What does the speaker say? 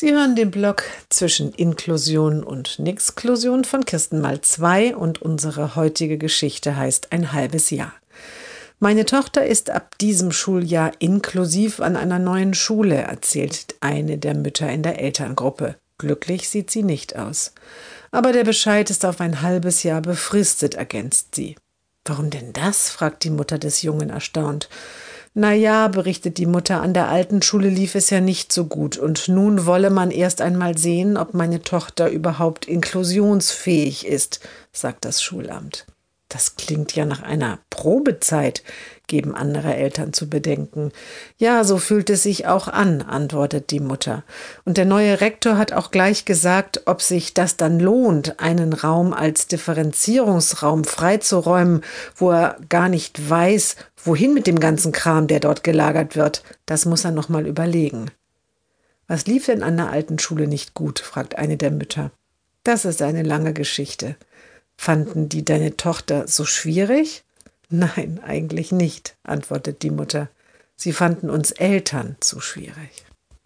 Sie hören den Blog zwischen Inklusion und Nixklusion von Kirsten mal 2 und unsere heutige Geschichte heißt ein halbes Jahr. Meine Tochter ist ab diesem Schuljahr inklusiv an einer neuen Schule, erzählt eine der Mütter in der Elterngruppe. Glücklich sieht sie nicht aus. Aber der Bescheid ist auf ein halbes Jahr befristet, ergänzt sie. Warum denn das? fragt die Mutter des Jungen erstaunt. Na ja, berichtet die Mutter, an der alten Schule lief es ja nicht so gut und nun wolle man erst einmal sehen, ob meine Tochter überhaupt inklusionsfähig ist, sagt das Schulamt. Das klingt ja nach einer Probezeit, geben andere Eltern zu bedenken. Ja, so fühlt es sich auch an, antwortet die Mutter. Und der neue Rektor hat auch gleich gesagt, ob sich das dann lohnt, einen Raum als Differenzierungsraum freizuräumen, wo er gar nicht weiß, wohin mit dem ganzen Kram, der dort gelagert wird. Das muss er noch mal überlegen. Was lief denn an der alten Schule nicht gut? fragt eine der Mütter. Das ist eine lange Geschichte. Fanden die deine Tochter so schwierig? Nein, eigentlich nicht, antwortet die Mutter. Sie fanden uns Eltern zu schwierig.